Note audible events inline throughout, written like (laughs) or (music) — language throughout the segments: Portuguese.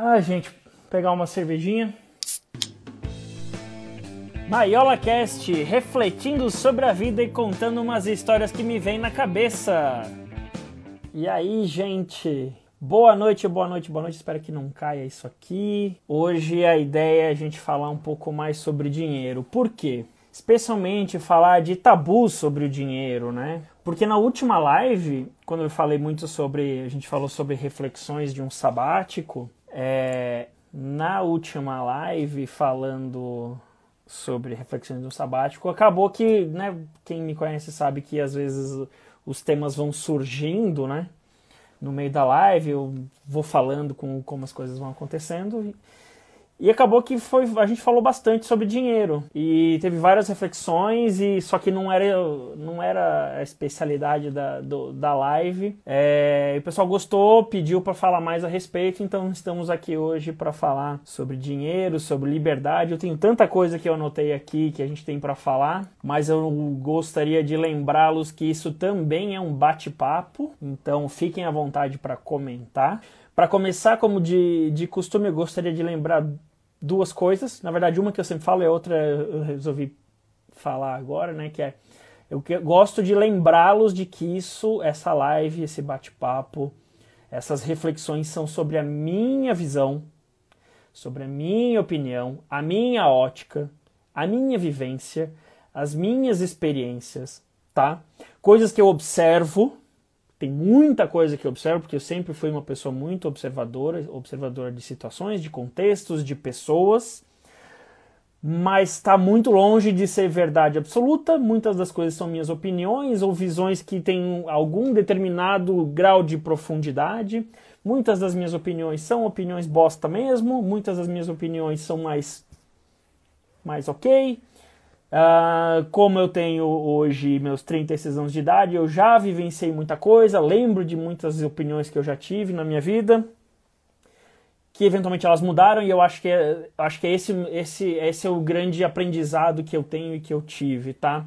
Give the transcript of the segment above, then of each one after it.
Ah, gente, pegar uma cervejinha. Maiola Cast, refletindo sobre a vida e contando umas histórias que me vêm na cabeça. E aí, gente? Boa noite, boa noite, boa noite. Espero que não caia isso aqui. Hoje a ideia é a gente falar um pouco mais sobre dinheiro. Por quê? Especialmente falar de tabus sobre o dinheiro, né? Porque na última live, quando eu falei muito sobre. A gente falou sobre reflexões de um sabático. É, na última live, falando sobre reflexões do sabático. Acabou que, né, quem me conhece sabe que às vezes os temas vão surgindo, né? No meio da live, eu vou falando com como as coisas vão acontecendo. E acabou que foi, a gente falou bastante sobre dinheiro e teve várias reflexões e só que não era, não era a especialidade da, do, da live. É, o pessoal gostou, pediu para falar mais a respeito, então estamos aqui hoje para falar sobre dinheiro, sobre liberdade. Eu tenho tanta coisa que eu anotei aqui que a gente tem para falar, mas eu gostaria de lembrá-los que isso também é um bate-papo, então fiquem à vontade para comentar. Para começar, como de, de costume, eu gostaria de lembrar duas coisas. Na verdade, uma que eu sempre falo e outra eu resolvi falar agora, né? Que é eu gosto de lembrá-los de que isso, essa live, esse bate-papo, essas reflexões são sobre a minha visão, sobre a minha opinião, a minha ótica, a minha vivência, as minhas experiências, tá? Coisas que eu observo, tem muita coisa que eu observo, porque eu sempre fui uma pessoa muito observadora, observadora de situações, de contextos, de pessoas, mas está muito longe de ser verdade absoluta. Muitas das coisas são minhas opiniões ou visões que têm algum determinado grau de profundidade. Muitas das minhas opiniões são opiniões bosta mesmo, muitas das minhas opiniões são mais, mais ok, Uh, como eu tenho hoje meus 36 anos de idade, eu já vivenciei muita coisa, lembro de muitas opiniões que eu já tive na minha vida, que eventualmente elas mudaram e eu acho que é, acho que é esse, esse, esse é o grande aprendizado que eu tenho e que eu tive, tá?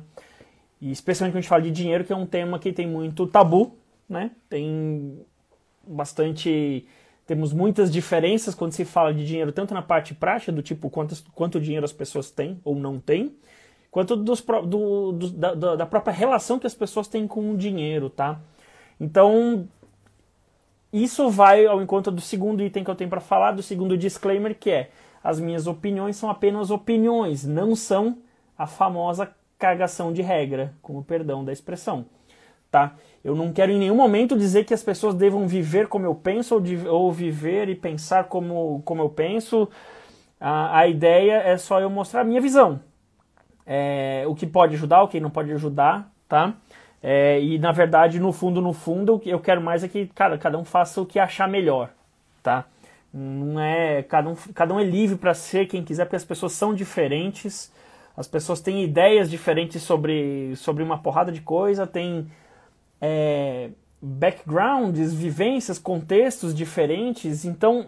E especialmente quando a gente fala de dinheiro, que é um tema que tem muito tabu, né? Tem bastante temos muitas diferenças quando se fala de dinheiro, tanto na parte prática, do tipo quanto, quanto dinheiro as pessoas têm ou não têm, quanto dos, do, do, da, da própria relação que as pessoas têm com o dinheiro, tá? Então, isso vai ao encontro do segundo item que eu tenho para falar, do segundo disclaimer, que é as minhas opiniões são apenas opiniões, não são a famosa cagação de regra, com o perdão da expressão, tá? Eu não quero em nenhum momento dizer que as pessoas devam viver como eu penso ou, de, ou viver e pensar como, como eu penso. A, a ideia é só eu mostrar a minha visão, é, o que pode ajudar, o que não pode ajudar, tá? É, e na verdade, no fundo, no fundo, eu quero mais é que, cara, cada um faça o que achar melhor, tá? Não é cada um, cada um é livre para ser quem quiser, porque as pessoas são diferentes, as pessoas têm ideias diferentes sobre, sobre uma porrada de coisa, têm é, backgrounds, vivências, contextos diferentes, então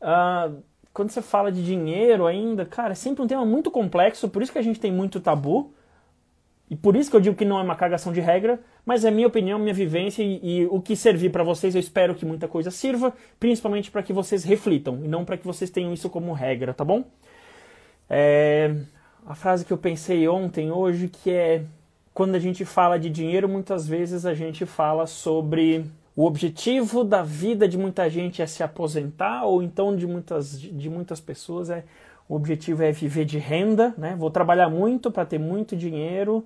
uh, quando você fala de dinheiro ainda, cara, é sempre um tema muito complexo, por isso que a gente tem muito tabu. E por isso que eu digo que não é uma cagação de regra, mas é minha opinião, minha vivência e, e o que servir para vocês, eu espero que muita coisa sirva, principalmente para que vocês reflitam e não para que vocês tenham isso como regra, tá bom? É, a frase que eu pensei ontem, hoje, que é quando a gente fala de dinheiro, muitas vezes a gente fala sobre o objetivo da vida de muita gente é se aposentar, ou então de muitas, de muitas pessoas é o objetivo é viver de renda, né? Vou trabalhar muito para ter muito dinheiro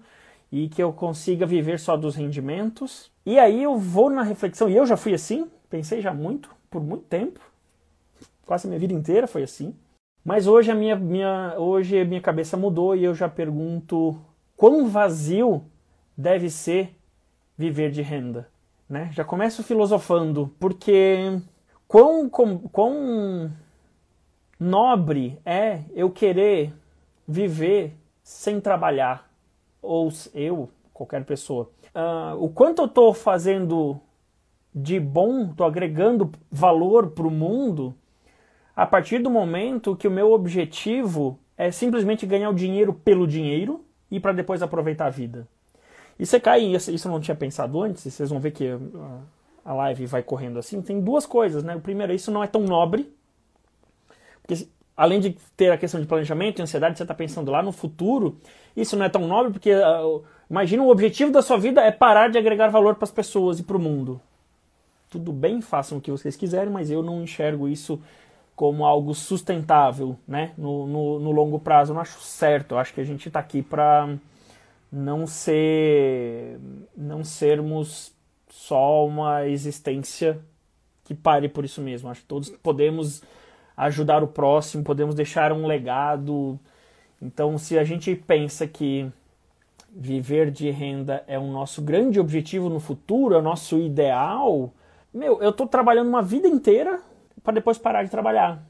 e que eu consiga viver só dos rendimentos. E aí eu vou na reflexão, e eu já fui assim, pensei já muito, por muito tempo, quase a minha vida inteira foi assim. Mas hoje a minha, minha, hoje a minha cabeça mudou e eu já pergunto quão vazio deve ser viver de renda né? Já começo filosofando, porque quão, quão, quão nobre é eu querer viver sem trabalhar, ou eu, qualquer pessoa. Uh, o quanto eu estou fazendo de bom, estou agregando valor para o mundo, a partir do momento que o meu objetivo é simplesmente ganhar o dinheiro pelo dinheiro e para depois aproveitar a vida. E você cai, isso, eu não tinha pensado antes, vocês vão ver que a live vai correndo assim. Tem duas coisas, né? O primeiro, isso não é tão nobre, Porque, além de ter a questão de planejamento e ansiedade, você está pensando lá no futuro, isso não é tão nobre, porque uh, imagina o objetivo da sua vida é parar de agregar valor para as pessoas e para o mundo. Tudo bem, façam o que vocês quiserem, mas eu não enxergo isso como algo sustentável, né? No, no, no longo prazo, eu não acho certo. Eu acho que a gente está aqui para não ser, não sermos só uma existência que pare por isso mesmo. Acho que todos podemos ajudar o próximo, podemos deixar um legado. Então, se a gente pensa que viver de renda é o nosso grande objetivo no futuro, é o nosso ideal, meu, eu estou trabalhando uma vida inteira para depois parar de trabalhar.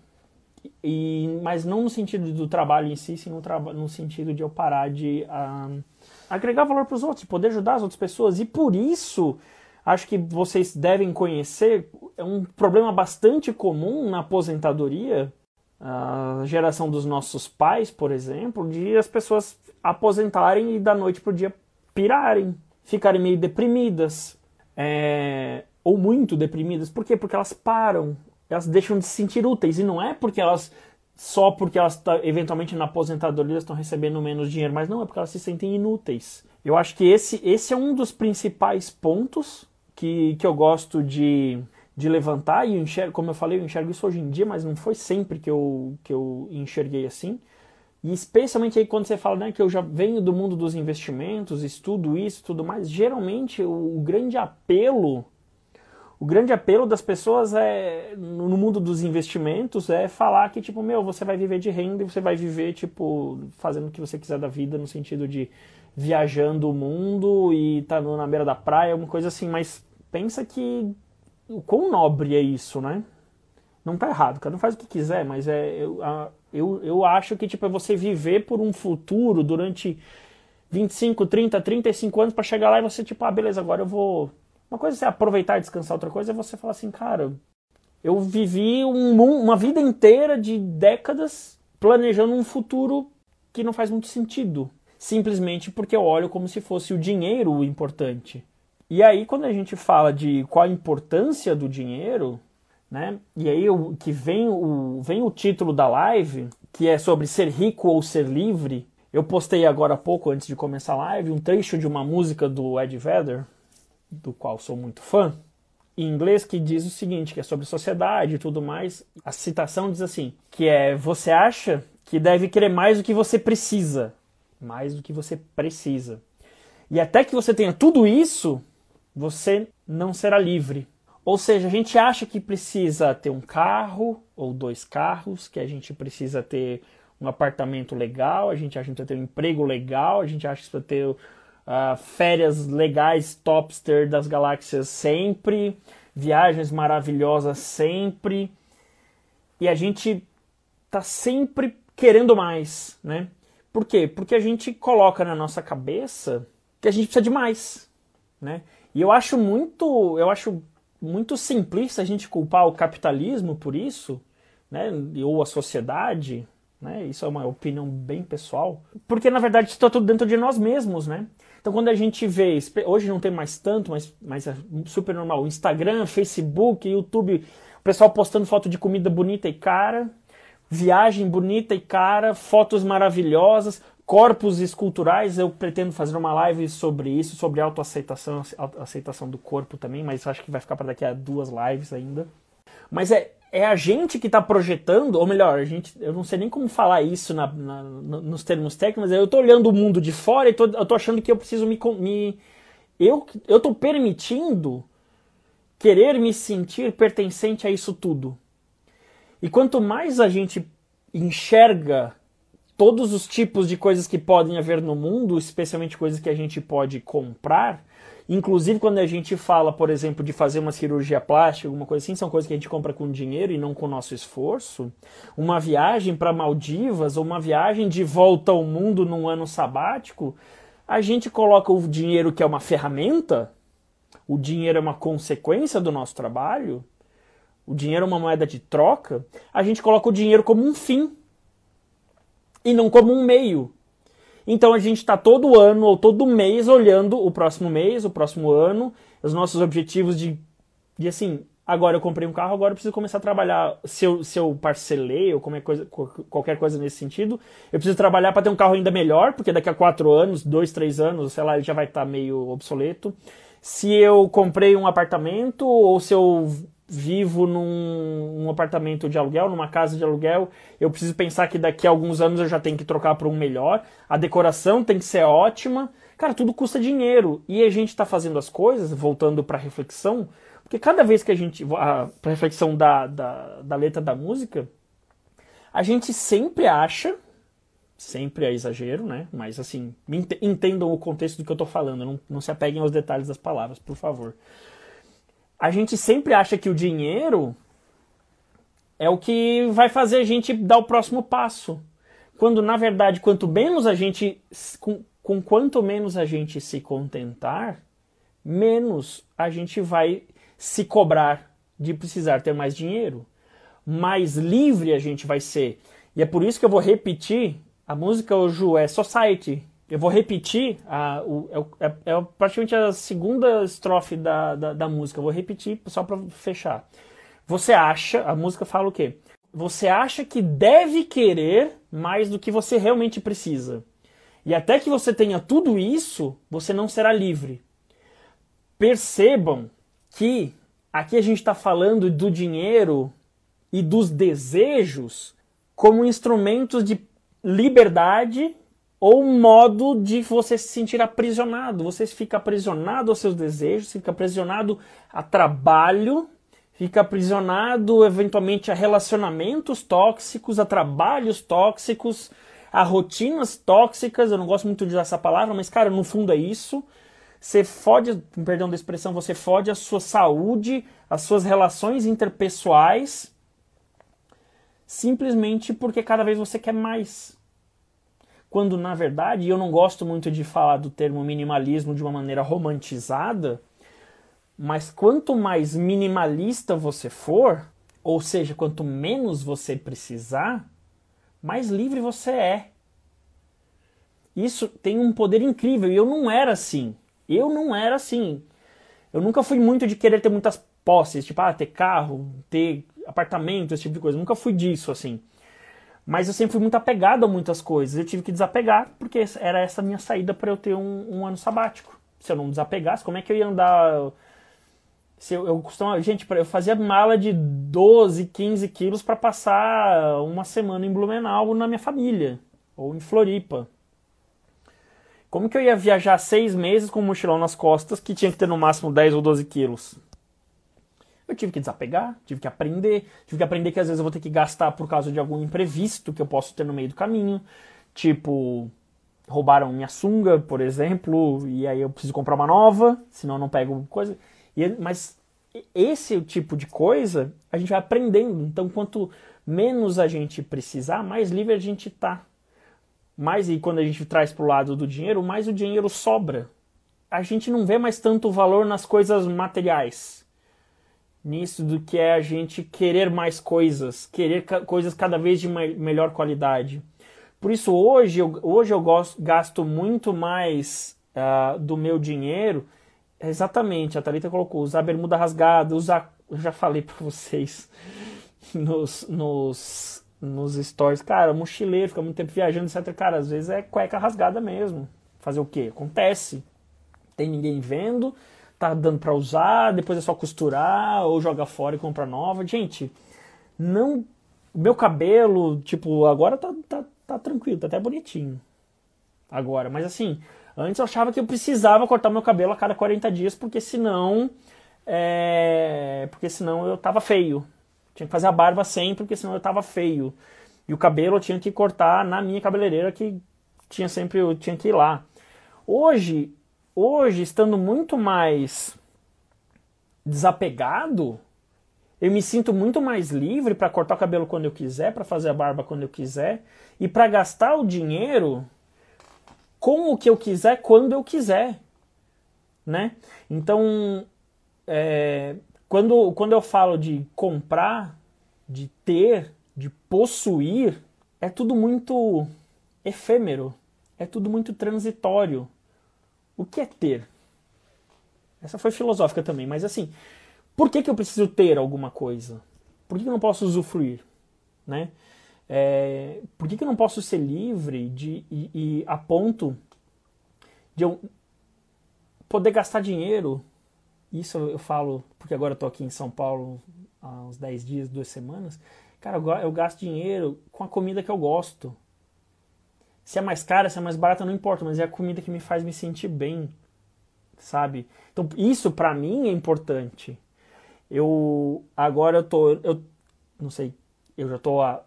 E, mas não no sentido do trabalho em si, sim no, no sentido de eu parar de uh, agregar valor para os outros, poder ajudar as outras pessoas. E por isso, acho que vocês devem conhecer, é um problema bastante comum na aposentadoria, a geração dos nossos pais, por exemplo, de as pessoas aposentarem e da noite para o dia pirarem, ficarem meio deprimidas, é, ou muito deprimidas. Por quê? Porque elas param, elas deixam de se sentir úteis. E não é porque elas só porque elas tá, eventualmente na aposentadoria estão recebendo menos dinheiro, mas não é porque elas se sentem inúteis. Eu acho que esse, esse é um dos principais pontos que, que eu gosto de, de levantar, e enxergo, como eu falei, eu enxergo isso hoje em dia, mas não foi sempre que eu, que eu enxerguei assim. E especialmente aí quando você fala né, que eu já venho do mundo dos investimentos, estudo isso tudo mais, geralmente o, o grande apelo o grande apelo das pessoas é no mundo dos investimentos é falar que tipo meu você vai viver de renda e você vai viver tipo fazendo o que você quiser da vida no sentido de viajando o mundo e tá na beira da praia uma coisa assim. Mas pensa que o quão nobre é isso né? Não tá errado cada um faz o que quiser mas é eu, eu, eu acho que tipo é você viver por um futuro durante 25, 30, 35 anos para chegar lá e você tipo ah beleza agora eu vou uma coisa é você aproveitar e descansar, outra coisa é você falar assim, cara, eu vivi um, uma vida inteira de décadas planejando um futuro que não faz muito sentido. Simplesmente porque eu olho como se fosse o dinheiro o importante. E aí, quando a gente fala de qual a importância do dinheiro, né? E aí o, que vem o, vem o título da live, que é sobre ser rico ou ser livre. Eu postei agora há pouco, antes de começar a live, um trecho de uma música do Ed Vedder, do qual sou muito fã, em inglês que diz o seguinte, que é sobre sociedade e tudo mais. A citação diz assim, que é você acha que deve querer mais do que você precisa, mais do que você precisa. E até que você tenha tudo isso, você não será livre. Ou seja, a gente acha que precisa ter um carro ou dois carros, que a gente precisa ter um apartamento legal, a gente acha que precisa ter um emprego legal, a gente acha que precisa ter uh, férias legais, topster das galáxias sempre, viagens maravilhosas sempre. E a gente tá sempre querendo mais, né? Por quê? Porque a gente coloca na nossa cabeça que a gente precisa de mais, né? E eu acho muito, eu acho muito simplista a gente culpar o capitalismo por isso, né? Ou a sociedade, né? Isso é uma opinião bem pessoal, porque na verdade está tudo dentro de nós mesmos, né? Então quando a gente vê, hoje não tem mais tanto, mas, mas é super normal, Instagram, Facebook, YouTube, o pessoal postando foto de comida bonita e cara, viagem bonita e cara, fotos maravilhosas, corpos esculturais. Eu pretendo fazer uma live sobre isso, sobre autoaceitação, aceitação do corpo também, mas acho que vai ficar para daqui a duas lives ainda. Mas é, é a gente que está projetando, ou melhor, a gente, eu não sei nem como falar isso na, na, nos termos técnicos, mas eu estou olhando o mundo de fora e tô, eu estou achando que eu preciso me, me eu eu estou permitindo querer me sentir pertencente a isso tudo. E quanto mais a gente enxerga todos os tipos de coisas que podem haver no mundo, especialmente coisas que a gente pode comprar, Inclusive, quando a gente fala, por exemplo, de fazer uma cirurgia plástica, alguma coisa assim, são coisas que a gente compra com dinheiro e não com o nosso esforço. Uma viagem para Maldivas ou uma viagem de volta ao mundo num ano sabático, a gente coloca o dinheiro que é uma ferramenta, o dinheiro é uma consequência do nosso trabalho, o dinheiro é uma moeda de troca, a gente coloca o dinheiro como um fim e não como um meio. Então a gente está todo ano ou todo mês olhando o próximo mês, o próximo ano, os nossos objetivos de, de assim, agora eu comprei um carro, agora eu preciso começar a trabalhar. Se eu, se eu parcelei ou coisa, qualquer coisa nesse sentido, eu preciso trabalhar para ter um carro ainda melhor, porque daqui a quatro anos, dois, três anos, sei lá, ele já vai estar tá meio obsoleto. Se eu comprei um apartamento ou se eu vivo num, apartamento de aluguel, numa casa de aluguel, eu preciso pensar que daqui a alguns anos eu já tenho que trocar para um melhor. A decoração tem que ser ótima. Cara, tudo custa dinheiro. E a gente está fazendo as coisas, voltando para a reflexão, porque cada vez que a gente. Para a reflexão da, da, da letra da música, a gente sempre acha. Sempre é exagero, né? Mas assim, entendam o contexto do que eu estou falando. Não, não se apeguem aos detalhes das palavras, por favor. A gente sempre acha que o dinheiro é o que vai fazer a gente dar o próximo passo. Quando, na verdade, quanto menos a gente. Com, com quanto menos a gente se contentar, menos a gente vai se cobrar de precisar ter mais dinheiro. Mais livre a gente vai ser. E é por isso que eu vou repetir. A música hoje é Society. Eu vou repetir. A, o, é, é, é, praticamente a segunda estrofe da, da, da música. Eu vou repetir só para fechar. Você acha. A música fala o quê? Você acha que deve querer mais do que você realmente precisa. E até que você tenha tudo isso, você não será livre. Percebam que aqui a gente está falando do dinheiro e dos desejos como instrumentos de liberdade ou modo de você se sentir aprisionado. Você fica aprisionado aos seus desejos, fica aprisionado a trabalho, fica aprisionado eventualmente a relacionamentos tóxicos, a trabalhos tóxicos, a rotinas tóxicas, eu não gosto muito de usar essa palavra, mas cara, no fundo é isso. Você fode, perdão da expressão, você fode a sua saúde, as suas relações interpessoais, simplesmente porque cada vez você quer mais. Quando na verdade, eu não gosto muito de falar do termo minimalismo de uma maneira romantizada, mas quanto mais minimalista você for, ou seja, quanto menos você precisar, mais livre você é. Isso tem um poder incrível e eu não era assim. Eu não era assim. Eu nunca fui muito de querer ter muitas posses, tipo, ah, ter carro, ter apartamento, esse tipo de coisa. Nunca fui disso, assim. Mas eu sempre fui muito apegado a muitas coisas. Eu tive que desapegar, porque era essa minha saída para eu ter um, um, ano sabático. Se eu não desapegasse, como é que eu ia andar se eu, eu costumava, gente, eu fazia mala de 12, 15 quilos para passar uma semana em Blumenau na minha família, ou em Floripa. Como que eu ia viajar seis meses com um mochilão nas costas que tinha que ter no máximo 10 ou 12 quilos? Eu tive que desapegar, tive que aprender, tive que aprender que às vezes eu vou ter que gastar por causa de algum imprevisto que eu posso ter no meio do caminho. Tipo, roubaram minha sunga, por exemplo, e aí eu preciso comprar uma nova, senão eu não pego coisa. E, mas esse é tipo de coisa a gente vai aprendendo. Então, quanto menos a gente precisar, mais livre a gente tá. Mais e quando a gente traz para o lado do dinheiro, mais o dinheiro sobra. A gente não vê mais tanto valor nas coisas materiais. Nisso do que é a gente querer mais coisas, querer coisas cada vez de melhor qualidade. Por isso hoje eu, hoje eu gosto, gasto muito mais uh, do meu dinheiro Exatamente, a Thalita colocou usar bermuda rasgada, usar. Eu já falei (laughs) pra vocês nos, nos, nos stories. Cara, mochileiro, fica muito tempo viajando, etc. Cara, às vezes é cueca rasgada mesmo. Fazer o quê? Acontece. Tem ninguém vendo, tá dando pra usar, depois é só costurar ou jogar fora e comprar nova. Gente, não. Meu cabelo, tipo, agora tá, tá, tá tranquilo, tá até bonitinho. Agora, mas assim, Antes eu achava que eu precisava cortar meu cabelo a cada 40 dias, porque senão. É... Porque senão eu tava feio. Tinha que fazer a barba sempre, porque senão eu tava feio. E o cabelo eu tinha que cortar na minha cabeleireira, que tinha sempre eu tinha que ir lá. Hoje, hoje estando muito mais desapegado, eu me sinto muito mais livre para cortar o cabelo quando eu quiser, para fazer a barba quando eu quiser e para gastar o dinheiro com o que eu quiser, quando eu quiser, né? Então, é, quando, quando eu falo de comprar, de ter, de possuir, é tudo muito efêmero, é tudo muito transitório. O que é ter? Essa foi filosófica também, mas assim, por que, que eu preciso ter alguma coisa? Por que, que eu não posso usufruir? Né? É, por que, que eu não posso ser livre de, e, e a ponto de eu poder gastar dinheiro? Isso eu falo porque agora eu tô aqui em São Paulo há uns 10 dias, duas semanas. Cara, eu gasto dinheiro com a comida que eu gosto. Se é mais cara, se é mais barata, não importa, mas é a comida que me faz me sentir bem, sabe? Então, isso para mim é importante. Eu agora eu tô eu não sei, eu já tô há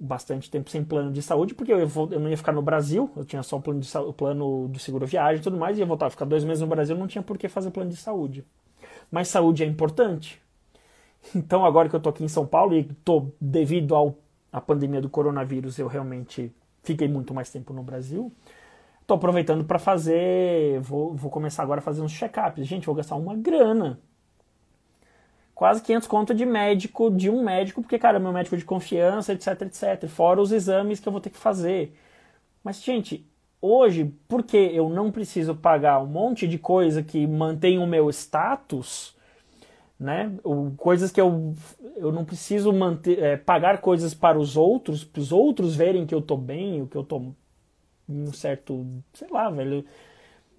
bastante tempo sem plano de saúde, porque eu, vou, eu não ia ficar no Brasil, eu tinha só o plano, de, o plano do seguro viagem e tudo mais, ia voltar a ficar dois meses no Brasil, não tinha por que fazer plano de saúde. Mas saúde é importante. Então, agora que eu tô aqui em São Paulo e tô devido ao, à pandemia do coronavírus, eu realmente fiquei muito mais tempo no Brasil. Tô aproveitando para fazer, vou, vou começar agora a fazer uns check-ups. Gente, vou gastar uma grana. Quase 500 conto de médico, de um médico, porque, cara, meu médico de confiança, etc, etc. Fora os exames que eu vou ter que fazer. Mas, gente, hoje, porque eu não preciso pagar um monte de coisa que mantém o meu status, né? Coisas que eu, eu não preciso manter, é, pagar coisas para os outros, para os outros verem que eu tô bem, o que eu tô um certo, sei lá, velho,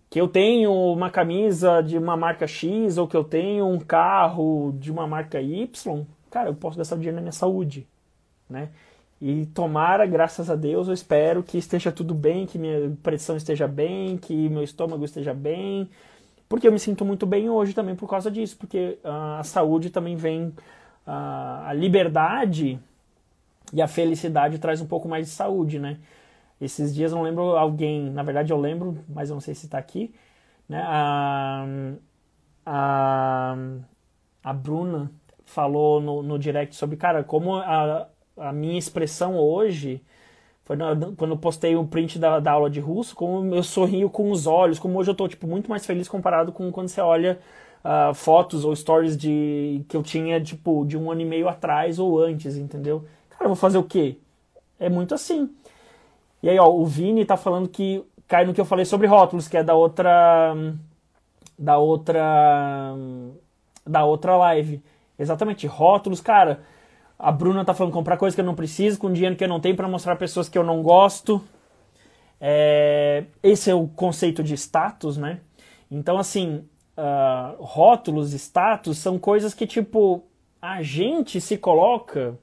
que eu tenho uma camisa de uma marca X ou que eu tenho um carro de uma marca Y, cara, eu posso gastar dinheiro na minha saúde, né? E tomara, graças a Deus, eu espero que esteja tudo bem, que minha pressão esteja bem, que meu estômago esteja bem, porque eu me sinto muito bem hoje também por causa disso, porque uh, a saúde também vem, uh, a liberdade e a felicidade traz um pouco mais de saúde, né? Esses dias eu não lembro alguém, na verdade eu lembro, mas eu não sei se está aqui, né? A, a, a Bruna falou no, no direct sobre, cara, como a, a minha expressão hoje foi na, quando eu postei o print da, da, aula de russo, como eu sorrio com os olhos, como hoje eu tô tipo, muito mais feliz comparado com quando você olha uh, fotos ou stories de que eu tinha tipo de um ano e meio atrás ou antes, entendeu? Cara, eu vou fazer o quê? É muito assim. E aí, ó, o Vini tá falando que cai no que eu falei sobre rótulos, que é da outra da outra da outra live. Exatamente, rótulos, cara a Bruna tá falando comprar coisa que eu não preciso, com dinheiro que eu não tenho para mostrar pessoas que eu não gosto. É, esse é o conceito de status, né? Então, assim, uh, rótulos, status são coisas que, tipo, a gente se coloca.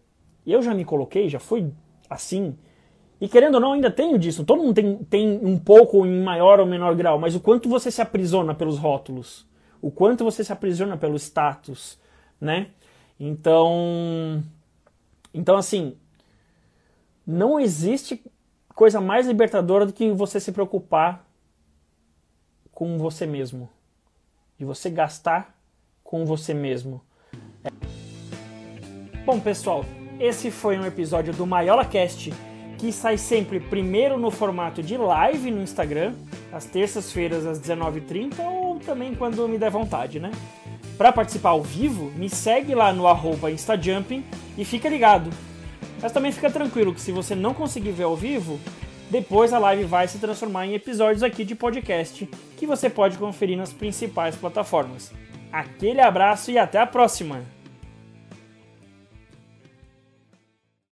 Eu já me coloquei, já fui assim. E querendo ou não, ainda tenho disso. Todo mundo tem, tem um pouco em maior ou menor grau, mas o quanto você se aprisiona pelos rótulos, o quanto você se aprisiona pelo status, né? Então, então, assim, não existe coisa mais libertadora do que você se preocupar com você mesmo. De você gastar com você mesmo. É. Bom, pessoal, esse foi um episódio do Maiola Cast que sai sempre primeiro no formato de live no Instagram, às terças-feiras às 19h30 ou também quando me der vontade, né? Para participar ao vivo, me segue lá no arroba Instajumping e fica ligado. Mas também fica tranquilo que se você não conseguir ver ao vivo, depois a live vai se transformar em episódios aqui de podcast que você pode conferir nas principais plataformas. Aquele abraço e até a próxima!